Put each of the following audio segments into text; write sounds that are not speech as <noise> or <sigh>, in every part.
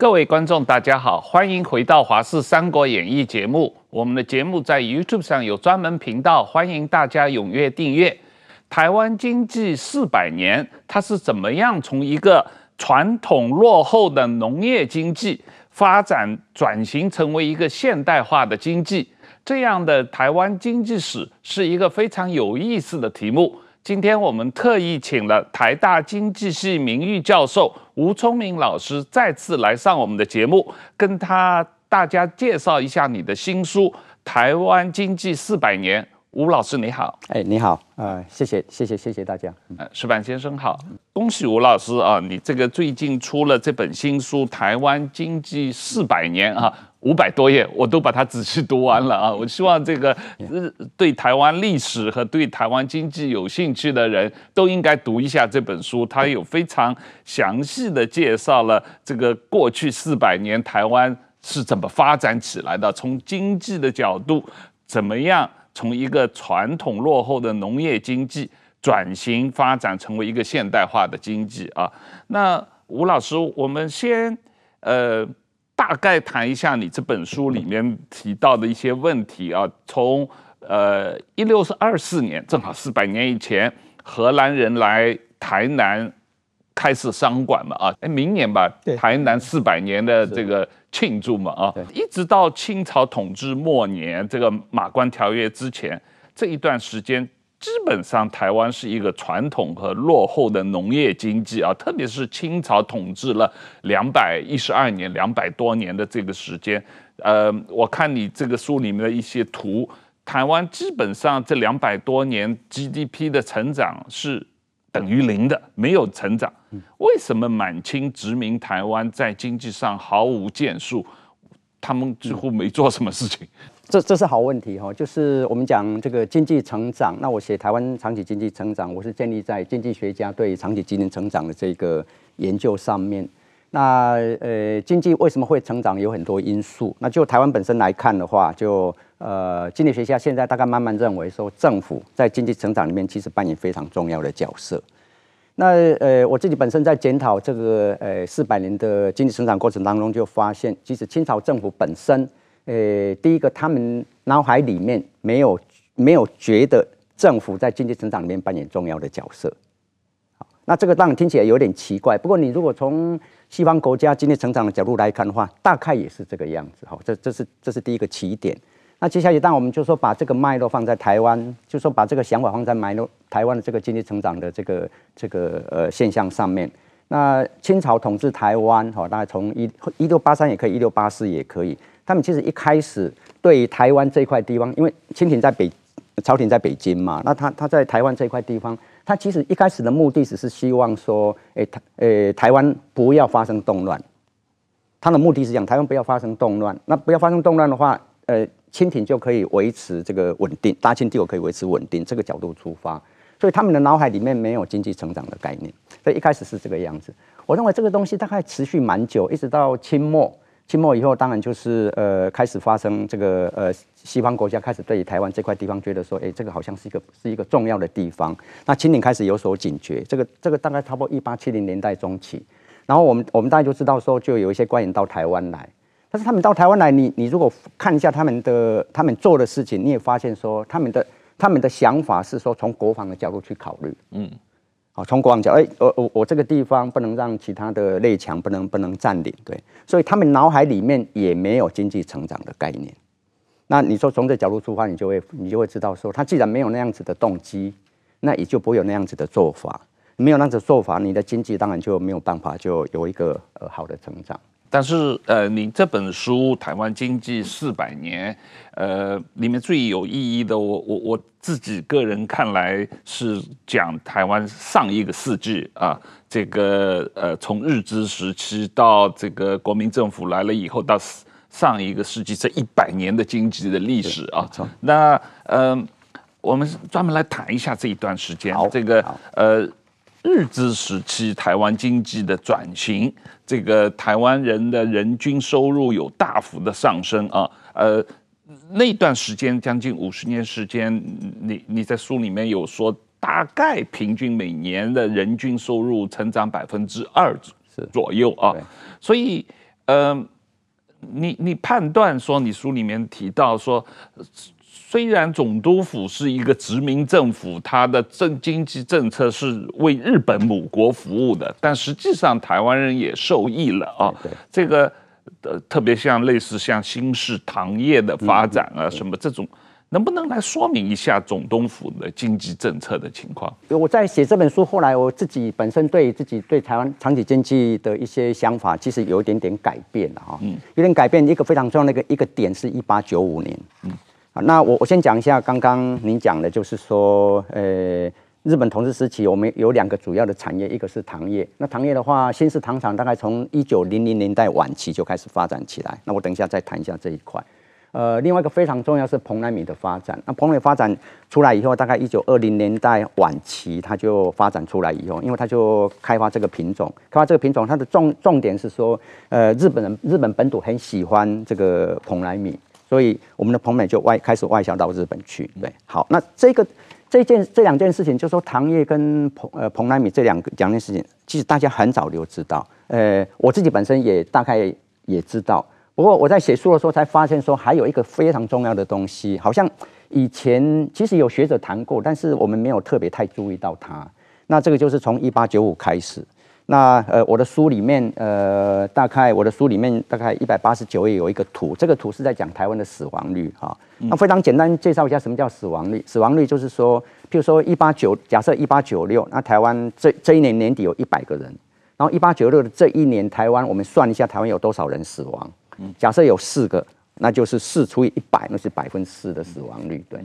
各位观众，大家好，欢迎回到《华视三国演义》节目。我们的节目在 YouTube 上有专门频道，欢迎大家踊跃订阅。台湾经济四百年，它是怎么样从一个传统落后的农业经济发展转型成为一个现代化的经济？这样的台湾经济史是一个非常有意思的题目。今天我们特意请了台大经济系名誉教授吴聪明老师再次来上我们的节目，跟他大家介绍一下你的新书《台湾经济四百年》。吴老师你好，哎，你好，呃，谢谢，谢谢，谢谢大家。呃，石板先生好，恭喜吴老师啊，你这个最近出了这本新书《台湾经济四百年》啊。五百多页，我都把它仔细读完了啊！我希望这个对台湾历史和对台湾经济有兴趣的人都应该读一下这本书。它有非常详细的介绍了这个过去四百年台湾是怎么发展起来的，从经济的角度怎么样从一个传统落后的农业经济转型发展成为一个现代化的经济啊。那吴老师，我们先呃。大概谈一下你这本书里面提到的一些问题啊，从呃一六二四年，正好四百年以前，荷兰人来台南开设商馆嘛啊，哎明年吧，台南四百年的这个庆祝嘛啊，一直到清朝统治末年，这个马关条约之前这一段时间。基本上，台湾是一个传统和落后的农业经济啊，特别是清朝统治了两百一十二年、两百多年的这个时间。呃，我看你这个书里面的一些图，台湾基本上这两百多年 GDP 的成长是等于零的，没有成长。为什么满清殖民台湾在经济上毫无建树？他们几乎没做什么事情。这这是好问题哈，就是我们讲这个经济成长，那我写台湾长期经济成长，我是建立在经济学家对长期经济成长的这个研究上面。那呃，经济为什么会成长，有很多因素。那就台湾本身来看的话，就呃，经济学家现在大概慢慢认为说，政府在经济成长里面其实扮演非常重要的角色。那呃，我自己本身在检讨这个呃四百年的经济成长过程当中，就发现，其实清朝政府本身。呃，第一个，他们脑海里面没有没有觉得政府在经济成长里面扮演重要的角色。好，那这个当然听起来有点奇怪。不过你如果从西方国家经济成长的角度来看的话，大概也是这个样子。好，这这是这是第一个起点。那接下来，当我们就说把这个脉络放在台湾，就说把这个想法放在脉络台湾的这个经济成长的这个这个呃现象上面。那清朝统治台湾，好，大概从一一六八三也可以，一六八四也可以。他们其实一开始对台湾这块地方，因为清廷在北，朝廷在北京嘛，那他他在台湾这块地方，他其实一开始的目的只是希望说，诶台诶台湾不要发生动乱，他的目的是讲台湾不要发生动乱，那不要发生动乱的话，呃清廷就可以维持这个稳定，大清帝国可以维持稳定，这个角度出发，所以他们的脑海里面没有经济成长的概念，所以一开始是这个样子。我认为这个东西大概持续蛮久，一直到清末。清末以后，当然就是呃开始发生这个呃西方国家开始对于台湾这块地方觉得说，哎，这个好像是一个是一个重要的地方。那清廷开始有所警觉，这个这个大概差不多一八七零年代中期。然后我们我们大家就知道说，就有一些官员到台湾来。但是他们到台湾来，你你如果看一下他们的他们做的事情，你也发现说，他们的他们的想法是说从国防的角度去考虑，嗯。哦，从国王讲，哎，我我我这个地方不能让其他的列强不能不能占领，对，所以他们脑海里面也没有经济成长的概念。那你说从这角度出发，你就会你就会知道说，他既然没有那样子的动机，那也就不会有那样子的做法，没有那样子做法，你的经济当然就没有办法就有一个呃好的成长。但是，呃，你这本书《台湾经济四百年》，呃，里面最有意义的，我我我自己个人看来是讲台湾上一个世纪啊，这个呃，从日治时期到这个国民政府来了以后，到上一个世纪这一百年的经济的历史啊。那嗯、呃，我们专门来谈一下这一段时间，这个呃。日治时期台湾经济的转型，这个台湾人的人均收入有大幅的上升啊，呃，那段时间将近五十年时间，你你在书里面有说，大概平均每年的人均收入成长百分之二左右啊，所以呃，你你判断说，你书里面提到说，虽然总督府是一个殖民政府，它的政经济政策是为日本母国服务的，但实际上台湾人也受益了啊。对，这个呃，特别像类似像新式糖业的发展啊，什么这种。能不能来说明一下总督府的经济政策的情况？我在写这本书，后来我自己本身对自己对台湾长期经济的一些想法，其实有一点点改变了哈。嗯，有点改变。一个非常重要的一个一个点是一八九五年。嗯，好，啊那我我先讲一下刚刚您讲的，就是说，呃，日本统治时期我们有两个主要的产业，一个是糖业。那糖业的话，新式糖厂大概从一九零零年代晚期就开始发展起来。那我等一下再谈一下这一块。呃，另外一个非常重要是蓬莱米的发展。那蓬莱发展出来以后，大概一九二零年代晚期，它就发展出来以后，因为它就开发这个品种，开发这个品种，它的重重点是说，呃，日本人日本本土很喜欢这个蓬莱米，所以我们的蓬莱就外开始外销到日本去。对，好，那这个这件这两件事情，就是说糖业跟蓬呃蓬莱米这两个两件事情，其实大家很早就知道，呃，我自己本身也大概也知道。不过我在写书的时候才发现，说还有一个非常重要的东西，好像以前其实有学者谈过，但是我们没有特别太注意到它。那这个就是从一八九五开始。那呃，我的书里面呃，大概我的书里面大概一百八十九页有一个图，这个图是在讲台湾的死亡率哈。那非常简单介绍一下什么叫死亡率。死亡率就是说，譬如说一八九，假设一八九六，那台湾这这一年年底有一百个人，然后一八九六的这一年台湾，我们算一下台湾有多少人死亡。假设有四个，那就是四除以一百，那是百分之四的死亡率。对，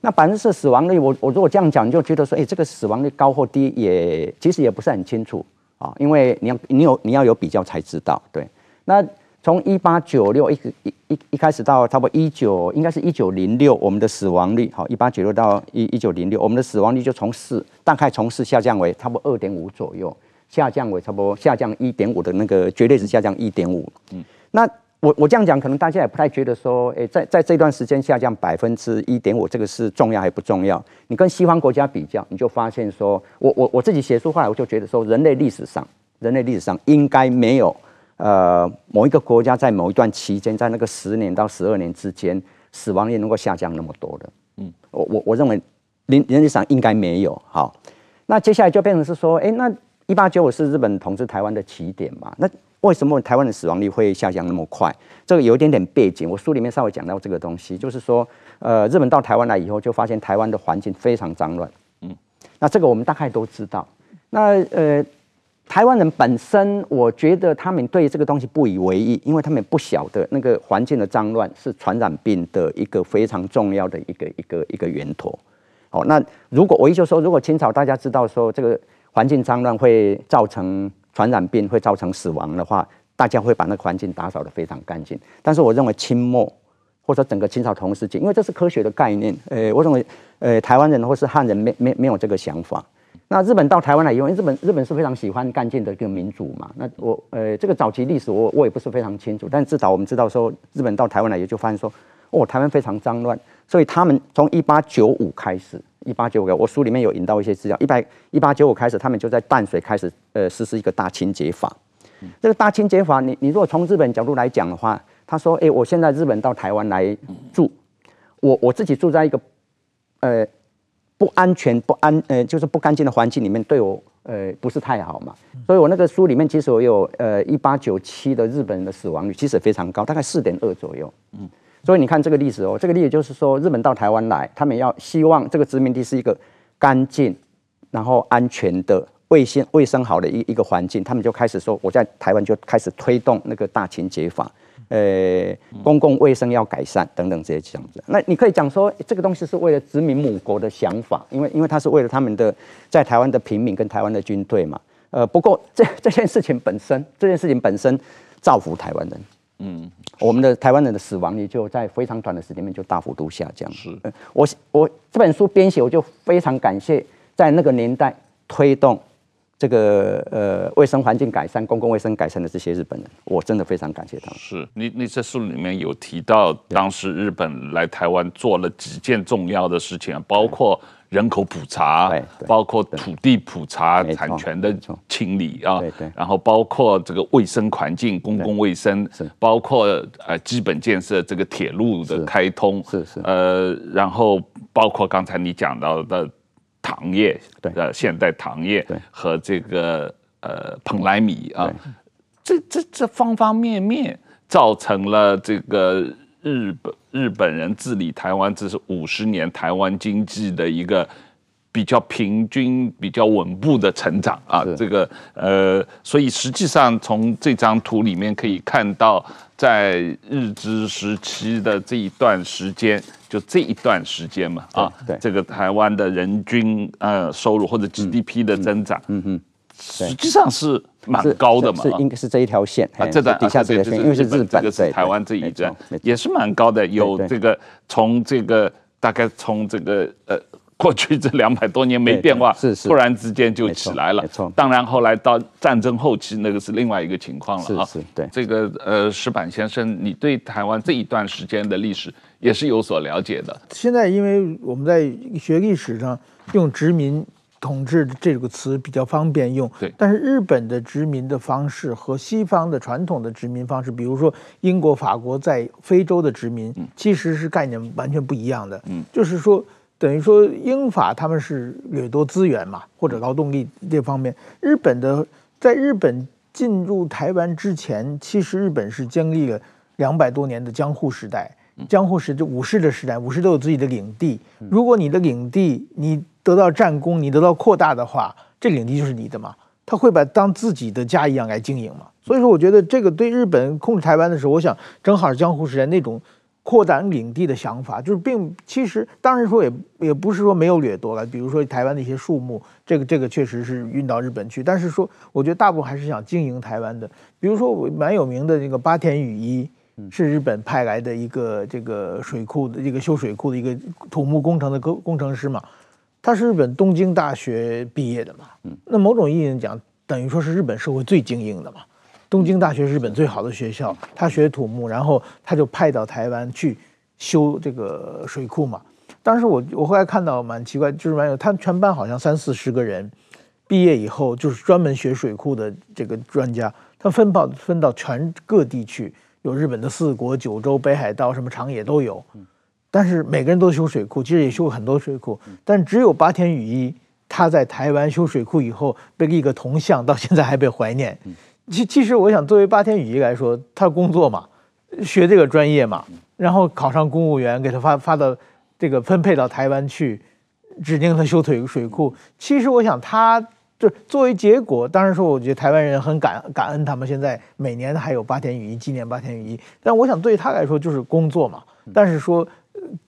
那百分之四死亡率，我我如果这样讲，你就觉得说，哎，这个死亡率高或低也其实也不是很清楚啊，因为你要你有你要有比较才知道。对，那从一八九六一一一一开始到差不多一九，应该是一九零六，我们的死亡率好，一八九六到一一九零六，我们的死亡率就从四大概从四下降为差不多二点五左右，下降为差不多下降一点五的那个绝对值下降一点五。嗯，那。我我这样讲，可能大家也不太觉得说，诶，在在这段时间下降百分之一点五，这个是重要还不重要？你跟西方国家比较，你就发现说，我我我自己写书后来，我就觉得说，人类历史上，人类历史上应该没有，呃，某一个国家在某一段期间，在那个十年到十二年之间，死亡率能够下降那么多的。嗯，我我我认为，人人类史上应该没有。好，那接下来就变成是说，诶，那一八九五是日本统治台湾的起点嘛？那为什么台湾的死亡率会下降那么快？这个有一点点背景，我书里面稍微讲到这个东西，就是说，呃，日本到台湾来以后，就发现台湾的环境非常脏乱。嗯，那这个我们大概都知道。那呃，台湾人本身，我觉得他们对这个东西不以为意，因为他们不晓得那个环境的脏乱是传染病的一个非常重要的一个一个一个源头。好，那如果我一就说，如果清朝大家知道说这个环境脏乱会造成。传染病会造成死亡的话，大家会把那个环境打扫得非常干净。但是我认为清末或者整个清朝同时期，因为这是科学的概念，呃，我认为呃台湾人或是汉人没没没有这个想法。那日本到台湾来以后，因为日本日本是非常喜欢干净的一个民族嘛。那我呃这个早期历史我我也不是非常清楚，但至少我们知道说日本到台湾来也就发现说，哦，台湾非常脏乱，所以他们从一八九五开始。一八九五，我书里面有引到一些资料。一百一八九五开始，他们就在淡水开始呃实施一个大清洁法。嗯、这个大清洁法，你你如果从日本角度来讲的话，他说：“哎，我现在日本到台湾来住，我我自己住在一个呃不安全、不安呃就是不干净的环境里面，对我呃不是太好嘛。所以我那个书里面其实我有呃一八九七的日本人的死亡率其实非常高，大概四点二左右。嗯。所以你看这个例子哦，这个例子就是说，日本到台湾来，他们要希望这个殖民地是一个干净、然后安全的、卫生卫生好的一一个环境，他们就开始说，我在台湾就开始推动那个大清洁法，呃，公共卫生要改善等等这些这样子。那你可以讲说，这个东西是为了殖民母国的想法，因为因为他是为了他们的在台湾的平民跟台湾的军队嘛。呃，不过这这件事情本身，这件事情本身造福台湾人。嗯，我们的台湾人的死亡率就在非常短的时间内就大幅度下降。是，我我这本书编写，我就非常感谢在那个年代推动这个呃卫生环境改善、公共卫生改善的这些日本人，我真的非常感谢他们。是你你在书里面有提到，当时日本来台湾做了几件重要的事情，包括人口普查，包括土地普查、产权的清理啊，然后包括这个卫生环境、公共卫生，包括呃基本建设这个铁路的开通，是。是呃，然后包括刚才你讲到的。糖业，对，呃，现代糖业和这个呃蓬莱米啊，这这这方方面面造成了这个日本日本人治理台湾，这是五十年台湾经济的一个比较平均、比较稳步的成长啊。这个呃，所以实际上从这张图里面可以看到，在日治时期的这一段时间。就这一段时间嘛，啊，对，这个台湾的人均呃收入或者 GDP 的增长，嗯嗯，实际上是蛮高的嘛，是应该是这一条线啊，这段底下这条线，因为是日本，这个是台湾这一段也是蛮高的，有这个从这个大概从这个呃过去这两百多年没变化，是是，突然之间就起来了，没错。当然后来到战争后期，那个是另外一个情况了啊，是是，对。这个呃石板先生，你对台湾这一段时间的历史？也是有所了解的。现在因为我们在学历史上用殖民统治这个词比较方便用，对。但是日本的殖民的方式和西方的传统的殖民方式，比如说英国、法国在非洲的殖民，其实是概念完全不一样的。嗯，就是说等于说英法他们是掠夺资源嘛，或者劳动力这方面。日本的在日本进入台湾之前，其实日本是经历了两百多年的江户时代。江户时就武士的时代，武士都有自己的领地。如果你的领地你得到战功，你得到扩大的话，这领地就是你的嘛。他会把当自己的家一样来经营嘛。所以说，我觉得这个对日本控制台湾的时候，我想正好是江户时代那种扩展领地的想法，就是并其实当然说也也不是说没有掠夺了。比如说台湾的一些树木，这个这个确实是运到日本去，但是说我觉得大部分还是想经营台湾的。比如说我蛮有名的那个八田雨衣。是日本派来的一个这个水库的一个修水库的一个土木工程的工工程师嘛，他是日本东京大学毕业的嘛，那某种意义上讲，等于说是日本社会最精英的嘛。东京大学是日本最好的学校，他学土木，然后他就派到台湾去修这个水库嘛。当时我我后来看到蛮奇怪，就是蛮有他全班好像三四十个人毕业以后就是专门学水库的这个专家，他分到分到全各地去。有日本的四国、九州、北海道，什么长野都有，但是每个人都修水库，其实也修过很多水库，但只有八田雨衣他在台湾修水库以后被立个铜像，到现在还被怀念。其其实我想，作为八田与一来说，他工作嘛，学这个专业嘛，然后考上公务员，给他发发到这个分配到台湾去，指定他修腿水库。其实我想他。就作为结果，当然说，我觉得台湾人很感感恩他们现在每年还有八田与一纪念八田与一，但我想对他来说就是工作嘛。但是说，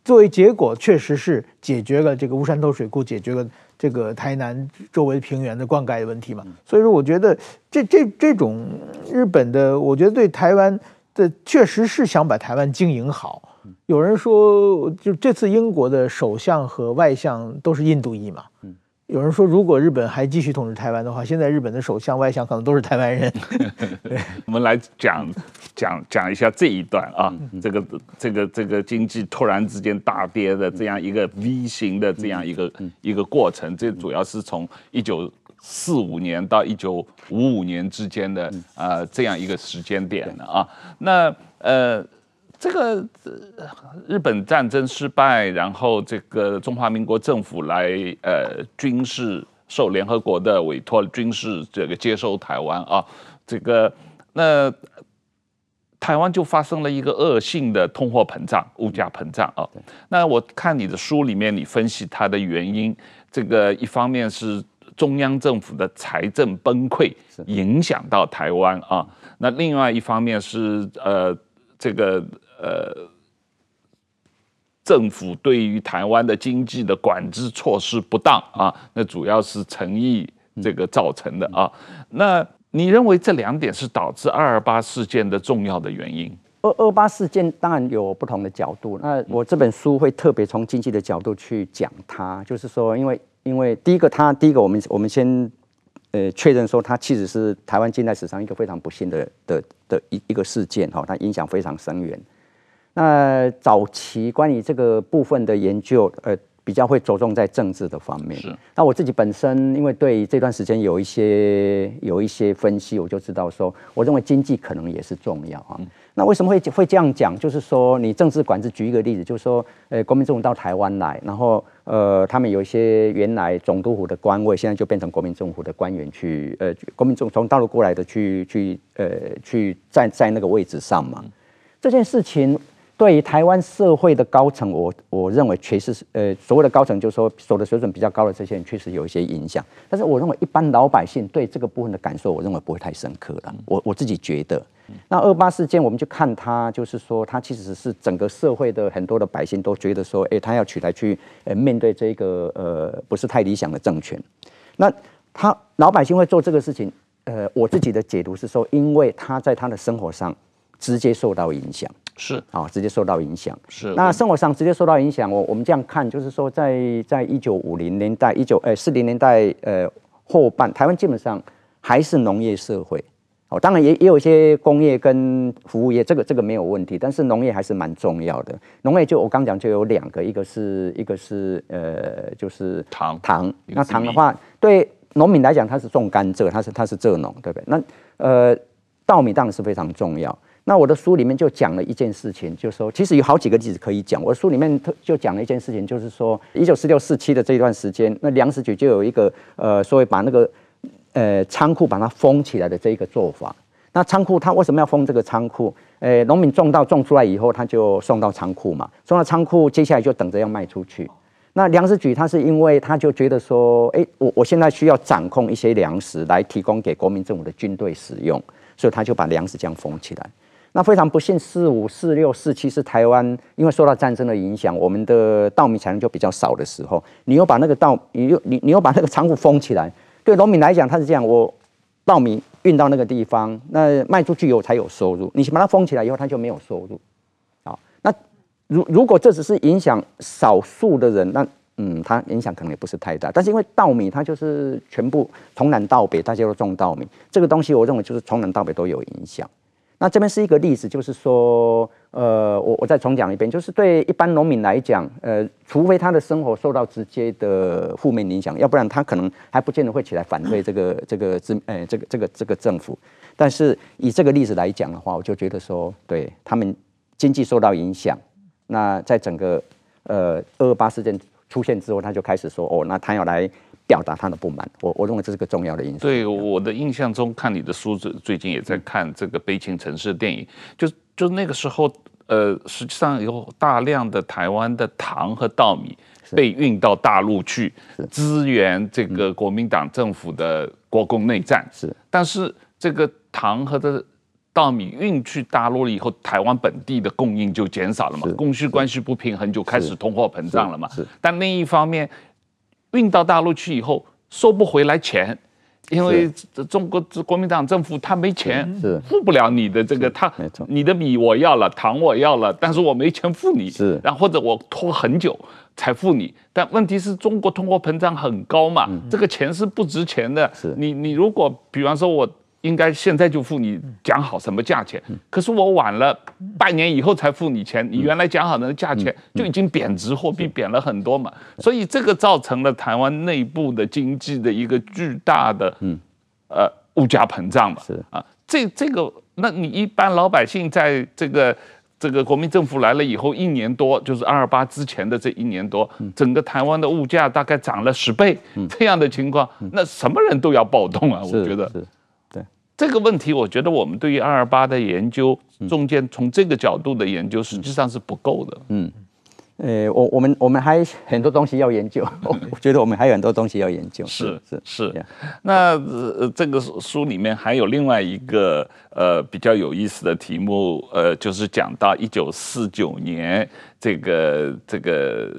作为结果，确实是解决了这个乌山头水库，解决了这个台南周围平原的灌溉的问题嘛。所以说，我觉得这这这种日本的，我觉得对台湾的确实是想把台湾经营好。有人说，就这次英国的首相和外相都是印度裔嘛。有人说，如果日本还继续统治台湾的话，现在日本的首相、外相可能都是台湾人。<laughs> 我们来讲讲讲一下这一段啊，这个这个这个经济突然之间大跌的这样一个 V 型的这样一个一个过程，这主要是从一九四五年到一九五五年之间的呃这样一个时间点的啊，那呃。这个日本战争失败，然后这个中华民国政府来呃军事受联合国的委托，军事这个接收台湾啊，这个那台湾就发生了一个恶性的通货膨胀、物价膨胀啊。那我看你的书里面，你分析它的原因，这个一方面是中央政府的财政崩溃影响到台湾啊，那另外一方面是呃这个。呃，政府对于台湾的经济的管制措施不当啊，那主要是诚意这个造成的啊。那你认为这两点是导致二二八事件的重要的原因？二二八事件当然有不同的角度，那我这本书会特别从经济的角度去讲它，就是说，因为因为第一个，它第一个，我们我们先呃确认说，它其实是台湾近代史上一个非常不幸的的的一一个事件哈，它影响非常深远。那早期关于这个部分的研究，呃。比较会着重在政治的方面。是。那我自己本身，因为对这段时间有一些有一些分析，我就知道说，我认为经济可能也是重要啊。嗯、那为什么会会这样讲？就是说，你政治管制，举一个例子，就是说，呃，国民政府到台湾来，然后呃，他们有一些原来总督府的官位，现在就变成国民政府的官员去，呃，国民政府从大陆过来的去去呃去在在那个位置上嘛。嗯、这件事情。对于台湾社会的高层，我我认为确实是，呃，所谓的高层，就是说所得水准比较高的这些人，确实有一些影响。但是我认为一般老百姓对这个部分的感受，我认为不会太深刻了。我我自己觉得，那二八事件，我们就看他，就是说他其实是整个社会的很多的百姓都觉得说，哎，他要取代去，呃，面对这个呃不是太理想的政权。那他老百姓会做这个事情，呃，我自己的解读是说，因为他在他的生活上直接受到影响。是啊，直接受到影响。是那生活上直接受到影响，我我们这样看，就是说在，在在一九五零年代、一九呃四零年代呃后半，台湾基本上还是农业社会。哦，当然也也有一些工业跟服务业，这个这个没有问题，但是农业还是蛮重要的。农业就我刚讲就有两个，一个是一个是呃就是糖糖。那糖的话，对农民来讲，他是种甘蔗，他是他是蔗农，对不对？那呃稻米当然是非常重要。那我的书里面就讲了一件事情，就是说，其实有好几个例子可以讲。我书里面特就讲了一件事情，就是说，一九四六四七的这一段时间，那粮食局就有一个呃，所谓把那个呃仓库把它封起来的这一个做法。那仓库它为什么要封这个仓库？呃，农民种到种出来以后，他就送到仓库嘛，送到仓库，接下来就等着要卖出去。那粮食局他是因为他就觉得说，哎，我我现在需要掌控一些粮食来提供给国民政府的军队使用，所以他就把粮食这样封起来。那非常不幸，四五、四六、四七是台湾，因为受到战争的影响，我们的稻米产量就比较少的时候，你又把那个稻，你又你你又把那个仓库封起来，对农民来讲，他是这样，我稻米运到那个地方，那卖出去以后才有收入，你把它封起来以后，他就没有收入。好，那如如果这只是影响少数的人，那嗯，它影响可能也不是太大。但是因为稻米它就是全部从南到北，大家都种稻米，这个东西我认为就是从南到北都有影响。那这边是一个例子，就是说，呃，我我再重讲一遍，就是对一般农民来讲，呃，除非他的生活受到直接的负面影响，要不然他可能还不见得会起来反对这个这个政，呃，这个这个这个政府。但是以这个例子来讲的话，我就觉得说，对他们经济受到影响，那在整个呃二二八事件出现之后，他就开始说，哦，那他要来。表达他的不满，我我认为这是个重要的因素。对，我的印象中，看你的书最最近也在看这个《悲情城市》电影，就就那个时候，呃，实际上有大量的台湾的糖和稻米被运到大陆去支援这个国民党政府的国共内战。是，但是这个糖和的稻米运去大陆了以后，台湾本地的供应就减少了嘛，供需关系不平衡，就开始通货膨胀了嘛。是，但另一方面。运到大陆去以后收不回来钱，因为中国国民党政府他没钱，付不了你的这个他，你的米我要了，糖我要了，但是我没钱付你，是，然后或者我拖很久才付你，但问题是中国通货膨胀很高嘛，这个钱是不值钱的，是，你你如果比方说我。应该现在就付你讲好什么价钱，可是我晚了半年以后才付你钱，你原来讲好的价钱就已经贬值，货币贬了很多嘛，所以这个造成了台湾内部的经济的一个巨大的呃物价膨胀嘛，是。啊，这这个那你一般老百姓在这个这个国民政府来了以后一年多，就是二二八之前的这一年多，整个台湾的物价大概涨了十倍这样的情况，那什么人都要暴动啊，我觉得。这个问题，我觉得我们对于二二八的研究中间，从这个角度的研究，实际上是不够的。嗯，呃，我我们我们还很多东西要研究，<laughs> 我觉得我们还有很多东西要研究。是是是。那呃，这个书里面还有另外一个呃比较有意思的题目，呃，就是讲到一九四九年这个这个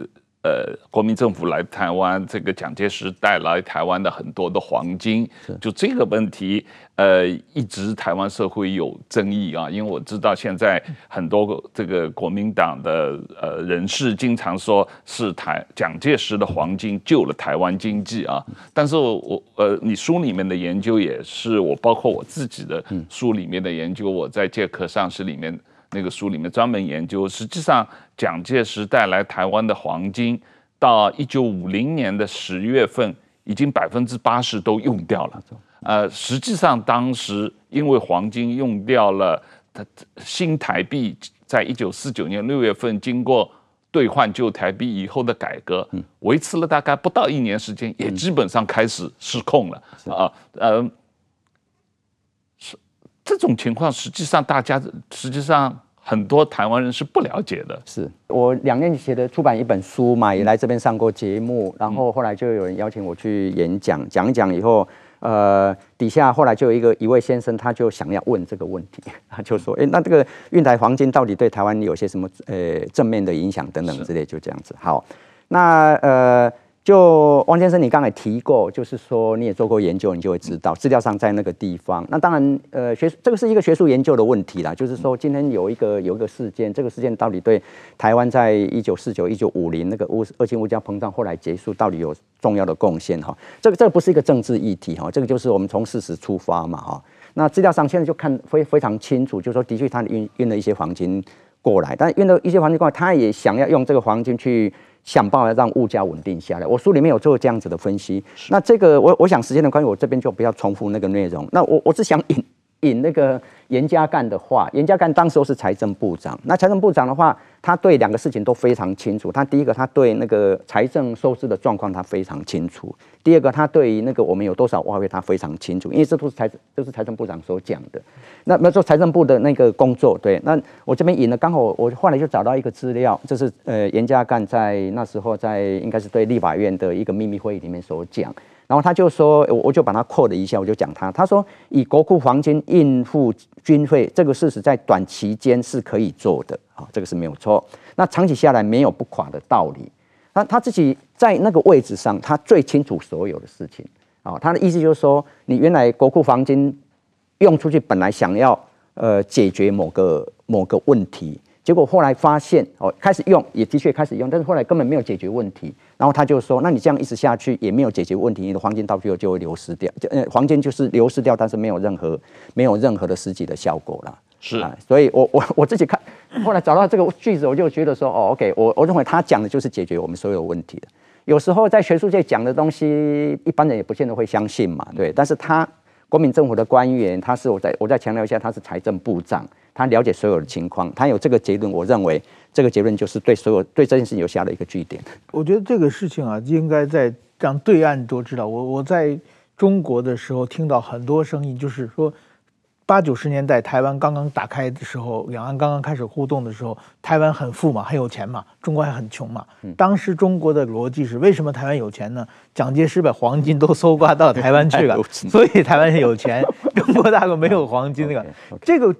呃，国民政府来台湾，这个蒋介石带来台湾的很多的黄金，就这个问题，呃，一直台湾社会有争议啊。因为我知道现在很多这个国民党的呃人士经常说是台蒋介石的黄金救了台湾经济啊。但是我呃，你书里面的研究也是我包括我自己的书里面的研究，我在借壳上市里面。那个书里面专门研究，实际上蒋介石带来台湾的黄金，到一九五零年的十月份，已经百分之八十都用掉了。呃，实际上当时因为黄金用掉了，它新台币在一九四九年六月份经过兑换旧台币以后的改革，维持了大概不到一年时间，也基本上开始失控了啊，呃。这种情况，实际上大家实际上很多台湾人是不了解的。是我两年前的出版一本书嘛，也来这边上过节目，然后后来就有人邀请我去演讲，讲一讲以后，呃，底下后来就有一个一位先生，他就想要问这个问题，<laughs> 他就说，哎，那这个运台黄金到底对台湾有些什么呃正面的影响等等之类，就这样子。好，那呃。就王先生，你刚才提过，就是说你也做过研究，你就会知道资料上在那个地方。那当然，呃，学这个是一个学术研究的问题啦。就是说，今天有一个有一个事件，这个事件到底对台湾在一九四九、一九五零那个物二氢物价膨胀后来结束，到底有重要的贡献哈？这个这个不是一个政治议题哈，这个就是我们从事实出发嘛哈。那资料上现在就看非非常清楚，就是说的确他运运了一些黄金过来，但运了一些黄金过来，他也想要用这个黄金去。想办法让物价稳定下来。我书里面有做这样子的分析。那这个我我想时间的关系，我这边就不要重复那个内容。那我我只想引引那个严家淦的话。严家淦当时候是财政部长。那财政部长的话，他对两个事情都非常清楚。他第一个，他对那个财政收支的状况他非常清楚。第二个，他对于那个我们有多少外汇他非常清楚，因为这都是财都是财政部长所讲的。那那做财政部的那个工作，对，那我这边引了，刚好我后来就找到一个资料，这是呃严家淦在那时候在应该是对立法院的一个秘密会议里面所讲，然后他就说，我我就把它 quote 了一下，我就讲他，他说以国库黄金应付军费这个事实在短期间是可以做的，啊，这个是没有错，那长期下来没有不垮的道理，那他自己在那个位置上，他最清楚所有的事情，啊，他的意思就是说，你原来国库黄金。用出去本来想要呃解决某个某个问题，结果后来发现哦，开始用也的确开始用，但是后来根本没有解决问题。然后他就说，那你这样一直下去也没有解决问题，你的黄金到最后就会流失掉，就呃黄金就是流失掉，但是没有任何没有任何的实际的效果了。是啊，所以我我我自己看后来找到这个句子，我就觉得说哦，OK，我我认为他讲的就是解决我们所有问题的。有时候在学术界讲的东西，一般人也不见得会相信嘛，对，但是他。国民政府的官员，他是我再我再强调一下，他是财政部长，他了解所有的情况，他有这个结论，我认为这个结论就是对所有对这件事情有下的一个句点。我觉得这个事情啊，应该在让对岸都知道。我我在中国的时候听到很多声音，就是说。八九十年代，台湾刚刚打开的时候，两岸刚刚开始互动的时候，台湾很富嘛，很有钱嘛，中国还很穷嘛。当时中国的逻辑是：为什么台湾有钱呢？蒋介石把黄金都搜刮到台湾去了，<laughs> 所以台湾有钱。中国大陆没有黄金，那个这个。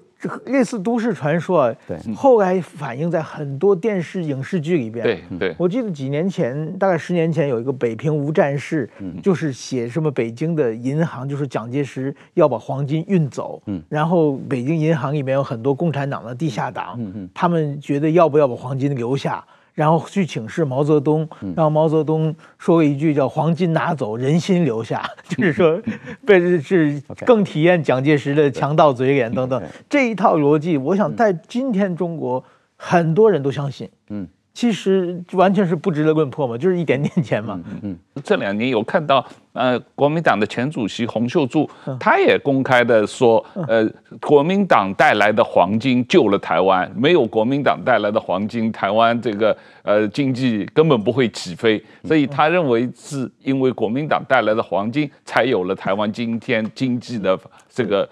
类似都市传说啊，对，后来反映在很多电视影视剧里边。对对，我记得几年前，大概十年前，有一个北平无战事，就是写什么北京的银行，就是蒋介石要把黄金运走，嗯，然后北京银行里面有很多共产党的地下党，嗯嗯，他们觉得要不要把黄金留下？然后去请示毛泽东，让毛泽东说了一句叫“黄金拿走，人心留下”，<laughs> 就是说，被是更体验蒋介石的强盗嘴脸等等。这一套逻辑。我想在今天中国很多人都相信，嗯。其实完全是不值得论破嘛，就是一点点钱嘛。嗯，嗯，这两年有看到，呃，国民党的前主席洪秀柱，他也公开的说，呃，国民党带来的黄金救了台湾，没有国民党带来的黄金，台湾这个呃经济根本不会起飞。所以他认为是因为国民党带来的黄金，才有了台湾今天经济的这个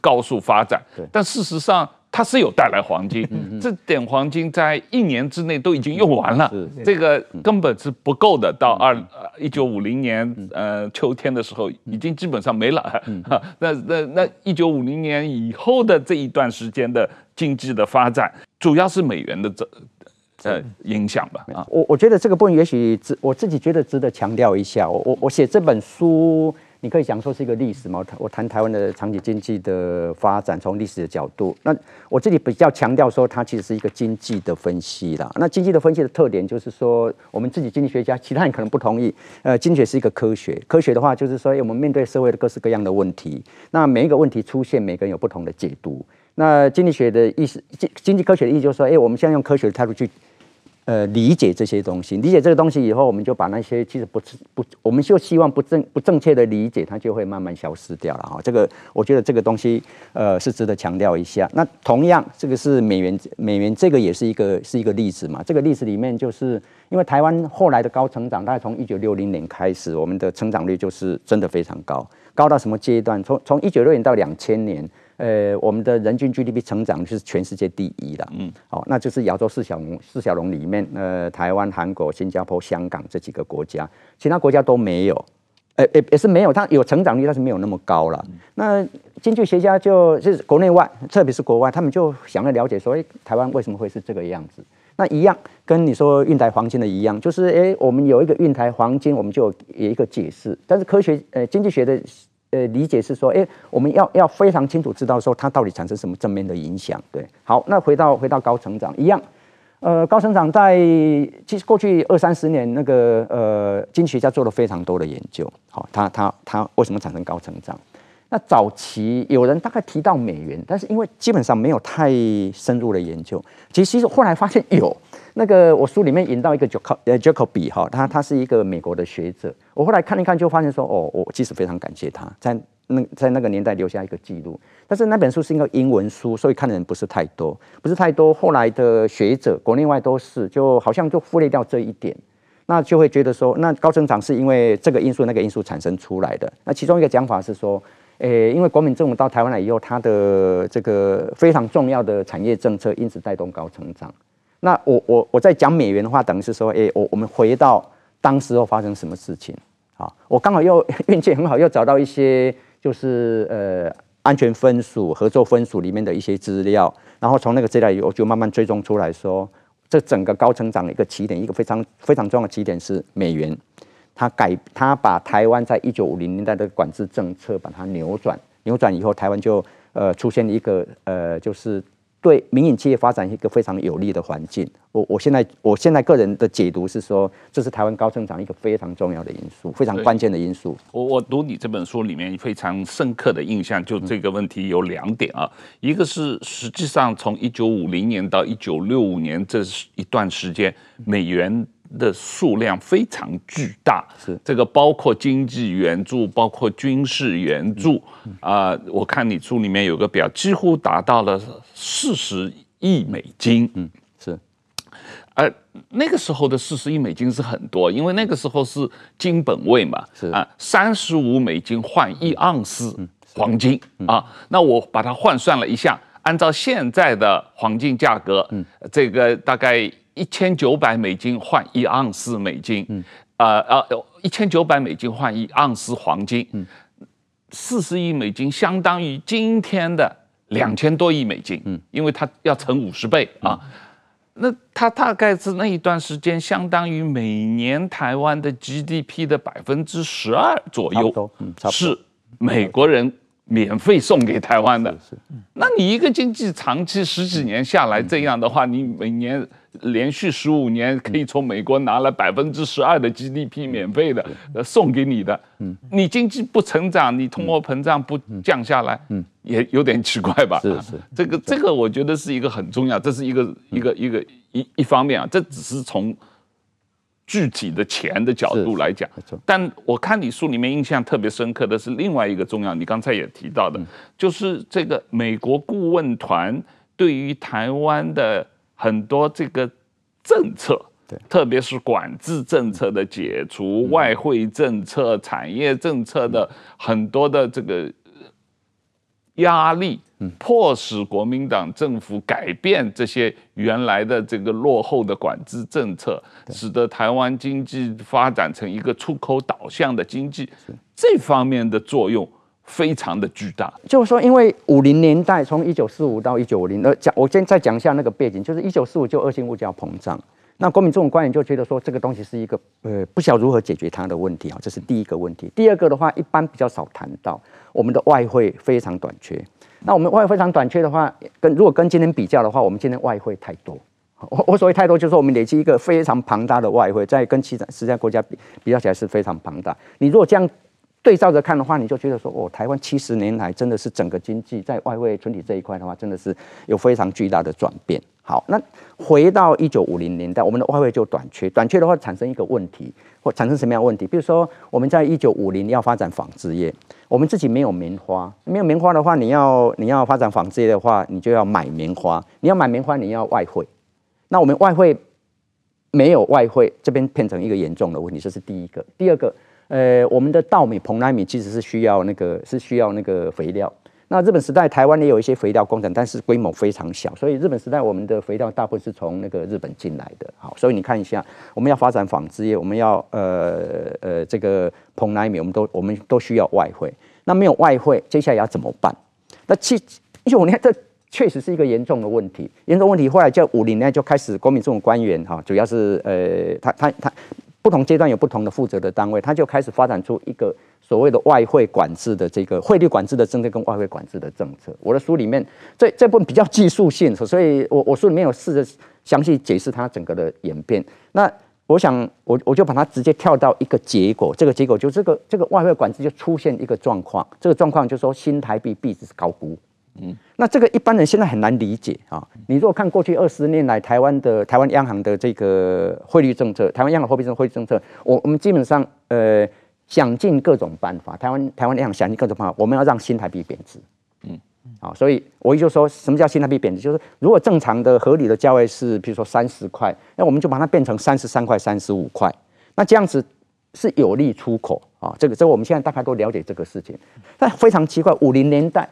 高速发展。但事实上。它是有带来黄金，这点黄金在一年之内都已经用完了，这个根本是不够的。到二一九五零年呃秋天的时候，已经基本上没了。<laughs> 那那那一九五零年以后的这一段时间的经济的发展，主要是美元的这呃影响吧。啊，我我觉得这个部分也许值，我自己觉得值得强调一下。我我我写这本书。你可以讲说是一个历史嘛？我谈台湾的长期经济的发展，从历史的角度。那我这里比较强调说，它其实是一个经济的分析啦。那经济的分析的特点就是说，我们自己经济学家，其他人可能不同意。呃，经济学是一个科学，科学的话就是说，我们面对社会的各式各样的问题，那每一个问题出现，每个人有不同的解读。那经济学的意思，经经济科学的意思就是说，哎，我们现在用科学的态度去。呃，理解这些东西，理解这个东西以后，我们就把那些其实不是不，我们就希望不正不正确的理解，它就会慢慢消失掉了哈。这个我觉得这个东西呃是值得强调一下。那同样，这个是美元，美元这个也是一个是一个例子嘛。这个例子里面，就是因为台湾后来的高成长，大概从一九六零年开始，我们的成长率就是真的非常高，高到什么阶段？从从一九六零到两千年。呃，我们的人均 GDP 成长是全世界第一的，嗯，好，那就是亚洲四小龙，四小龙里面，呃，台湾、韩国、新加坡、香港这几个国家，其他国家都没有，呃，也也是没有，它有成长率，但是没有那么高了。嗯、那经济学家就就是国内外，特别是国外，他们就想要了解说，哎，台湾为什么会是这个样子？那一样跟你说运台黄金的一样，就是哎，我们有一个运台黄金，我们就有一个解释，但是科学呃经济学的。呃，理解是说，哎，我们要要非常清楚知道说它到底产生什么正面的影响。对，好，那回到回到高成长一样，呃，高成长在其实过去二三十年，那个呃，经济学家做了非常多的研究。好，他他他为什么产生高成长？那早期有人大概提到美元，但是因为基本上没有太深入的研究，其其实后来发现有。那个我书里面引到一个 Jacob 呃 Jacobi 哈，他他是一个美国的学者。我后来看一看，就发现说，哦，我其实非常感谢他在那在那个年代留下一个记录。但是那本书是一个英文书，所以看的人不是太多，不是太多。后来的学者国内外都是，就好像就忽略掉这一点，那就会觉得说，那高增长是因为这个因素那个因素产生出来的。那其中一个讲法是说，诶，因为国民政府到台湾来以后，它的这个非常重要的产业政策，因此带动高成长。那我我我在讲美元的话，等于是说，哎，我我们回到当时候发生什么事情啊？我刚好又 <laughs> 运气很好，又找到一些就是呃安全分署、合作分署里面的一些资料，然后从那个资料我就慢慢追踪出来说，这整个高成长的一个起点，一个非常非常重要的起点是美元，它改它把台湾在一九五零年代的管制政策把它扭转，扭转以后，台湾就呃出现一个呃就是。对民营企业发展一个非常有利的环境。我我现在我现在个人的解读是说，这是台湾高增长一个非常重要的因素，非常关键的因素。我我读你这本书里面非常深刻的印象，就这个问题有两点啊，一个是实际上从一九五零年到一九六五年这一段时间，美元。的数量非常巨大，是这个包括经济援助，包括军事援助啊、呃。我看你书里面有个表，几乎达到了四十亿美金。嗯，是。呃，那个时候的四十亿美金是很多，因为那个时候是金本位嘛，是啊，三十五美金换一盎司黄金啊。那我把它换算了一下，按照现在的黄金价格，嗯，这个大概。一千九百美金换一盎司美金，嗯，呃呃，一千九百美金换一盎司黄金，嗯，四十亿美金相当于今天的两千多亿美金，嗯，因为它要乘五十倍啊，那它大概是那一段时间相当于每年台湾的 GDP 的百分之十二左右，嗯，是美国人免费送给台湾的，是，那你一个经济长期十几年下来这样的话，你每年。连续十五年可以从美国拿了百分之十二的 GDP 免费的，呃，送给你的。嗯，你经济不成长，你通货膨胀不降下来，嗯，也有点奇怪吧？是是，这个这个我觉得是一个很重要，这是一个一个一个一一方面啊，这只是从具体的钱的角度来讲。但我看你书里面印象特别深刻的是另外一个重要，你刚才也提到的，就是这个美国顾问团对于台湾的。很多这个政策，对，特别是管制政策的解除、外汇政策、产业政策的很多的这个压力，迫使国民党政府改变这些原来的这个落后的管制政策，使得台湾经济发展成一个出口导向的经济，这方面的作用非常的巨大。就是说，因为五零年代从一九四五到一九五零，呃，讲我先再讲一下那个背景，就是一九四五就恶性物价膨胀。那国民这种官员就觉得说，这个东西是一个呃不晓如何解决它的问题啊，这是第一个问题。第二个的话，一般比较少谈到我们的外汇非常短缺。那我们外汇非常短缺的话，跟如果跟今天比较的话，我们今天外汇太多。我我所谓太多，就是说我们累积一个非常庞大的外汇，在跟其他其他国家比比较起来是非常庞大。你如果这样对照着看的话，你就觉得说，哦，台湾七十年来真的是整个经济在外汇存底这一块的话，真的是有非常巨大的转变。好，那回到一九五零年代，我们的外汇就短缺，短缺的话产生一个问题，或产生什么样问题？比如说，我们在一九五零要发展纺织业，我们自己没有棉花，没有棉花的话，你要你要发展纺织业的话，你就要买棉花，你要买棉花，你要外汇，那我们外汇没有外汇，这边变成一个严重的问题，这是第一个。第二个，呃，我们的稻米、蓬莱米其实是需要那个是需要那个肥料。那日本时代，台湾也有一些肥料工厂，但是规模非常小，所以日本时代我们的肥料大部分是从那个日本进来的。好，所以你看一下，我们要发展纺织业，我们要呃呃这个蓬莱米，我们都我们都需要外汇。那没有外汇，接下来要怎么办？那七一九五年，这确实是一个严重的问题，严重问题。后来就五零年就开始，国民这种官员哈，主要是呃，他他他不同阶段有不同的负责的单位，他就开始发展出一个。所谓的外汇管制的这个汇率管制的政策跟外汇管制的政策，我的书里面这这部分比较技术性，所以我我书里面有试着详细解释它整个的演变。那我想我我就把它直接跳到一个结果，这个结果就这个这个外汇管制就出现一个状况，这个状况就是说新台币币值是高估，嗯，那这个一般人现在很难理解啊。你如果看过去二十年来台湾的台湾央行的这个汇率政策，台湾央行货币政策汇率政策，我我们基本上呃。想尽各种办法，台湾台湾央行想尽各种办法，我们要让新台币贬值。嗯，好，所以我就说什么叫新台币贬值？就是如果正常的合理的价位是，比如说三十块，那我们就把它变成三十三块、三十五块，那这样子是有利出口啊。这个这个我们现在大概都了解这个事情，但非常奇怪，五零年代，